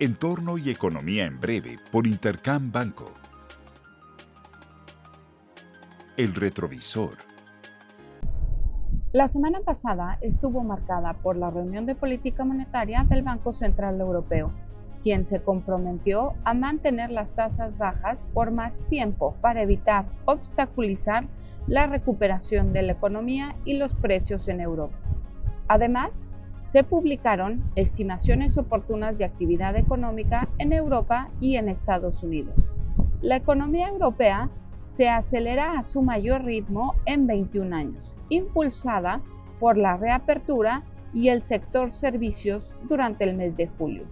Entorno y Economía en Breve por Intercam Banco. El retrovisor. La semana pasada estuvo marcada por la reunión de política monetaria del Banco Central Europeo, quien se comprometió a mantener las tasas bajas por más tiempo para evitar obstaculizar la recuperación de la economía y los precios en Europa. Además, se publicaron estimaciones oportunas de actividad económica en Europa y en Estados Unidos. La economía europea se acelera a su mayor ritmo en 21 años, impulsada por la reapertura y el sector servicios durante el mes de julio.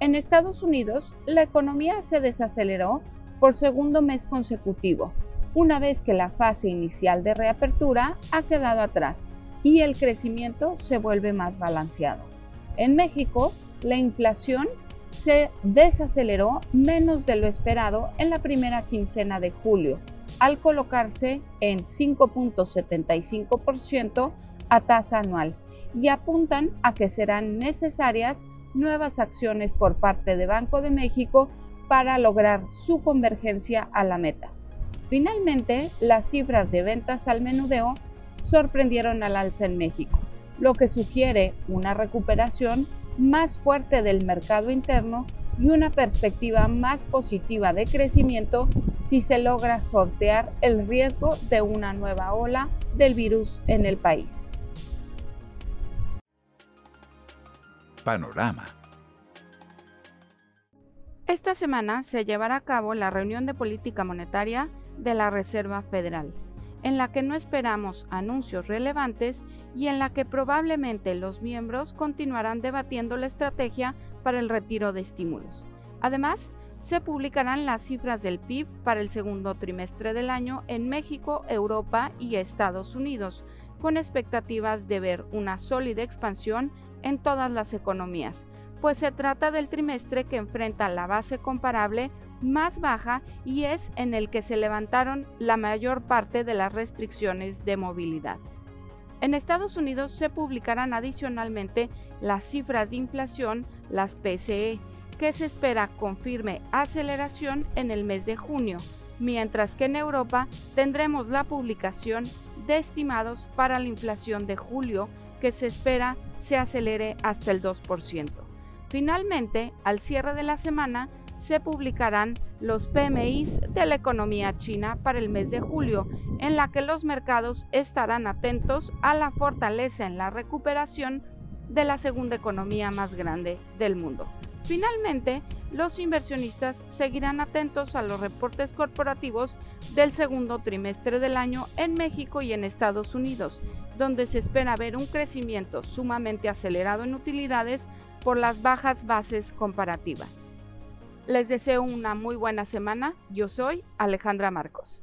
En Estados Unidos, la economía se desaceleró por segundo mes consecutivo, una vez que la fase inicial de reapertura ha quedado atrás y el crecimiento se vuelve más balanceado. En México, la inflación se desaceleró menos de lo esperado en la primera quincena de julio, al colocarse en 5.75% a tasa anual y apuntan a que serán necesarias nuevas acciones por parte de Banco de México para lograr su convergencia a la meta. Finalmente, las cifras de ventas al menudeo sorprendieron al alza en México, lo que sugiere una recuperación más fuerte del mercado interno y una perspectiva más positiva de crecimiento si se logra sortear el riesgo de una nueva ola del virus en el país. Panorama. Esta semana se llevará a cabo la reunión de política monetaria de la Reserva Federal en la que no esperamos anuncios relevantes y en la que probablemente los miembros continuarán debatiendo la estrategia para el retiro de estímulos. Además, se publicarán las cifras del PIB para el segundo trimestre del año en México, Europa y Estados Unidos, con expectativas de ver una sólida expansión en todas las economías, pues se trata del trimestre que enfrenta la base comparable más baja y es en el que se levantaron la mayor parte de las restricciones de movilidad. En Estados Unidos se publicarán adicionalmente las cifras de inflación, las PCE, que se espera confirme aceleración en el mes de junio, mientras que en Europa tendremos la publicación de estimados para la inflación de julio, que se espera se acelere hasta el 2%. Finalmente, al cierre de la semana, se publicarán los PMIs de la economía china para el mes de julio, en la que los mercados estarán atentos a la fortaleza en la recuperación de la segunda economía más grande del mundo. Finalmente, los inversionistas seguirán atentos a los reportes corporativos del segundo trimestre del año en México y en Estados Unidos, donde se espera ver un crecimiento sumamente acelerado en utilidades por las bajas bases comparativas. Les deseo una muy buena semana. Yo soy Alejandra Marcos.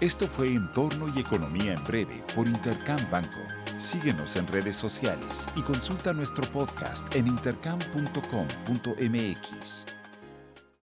Esto fue Entorno y Economía en Breve por Intercam Banco. Síguenos en redes sociales y consulta nuestro podcast en intercam.com.mx.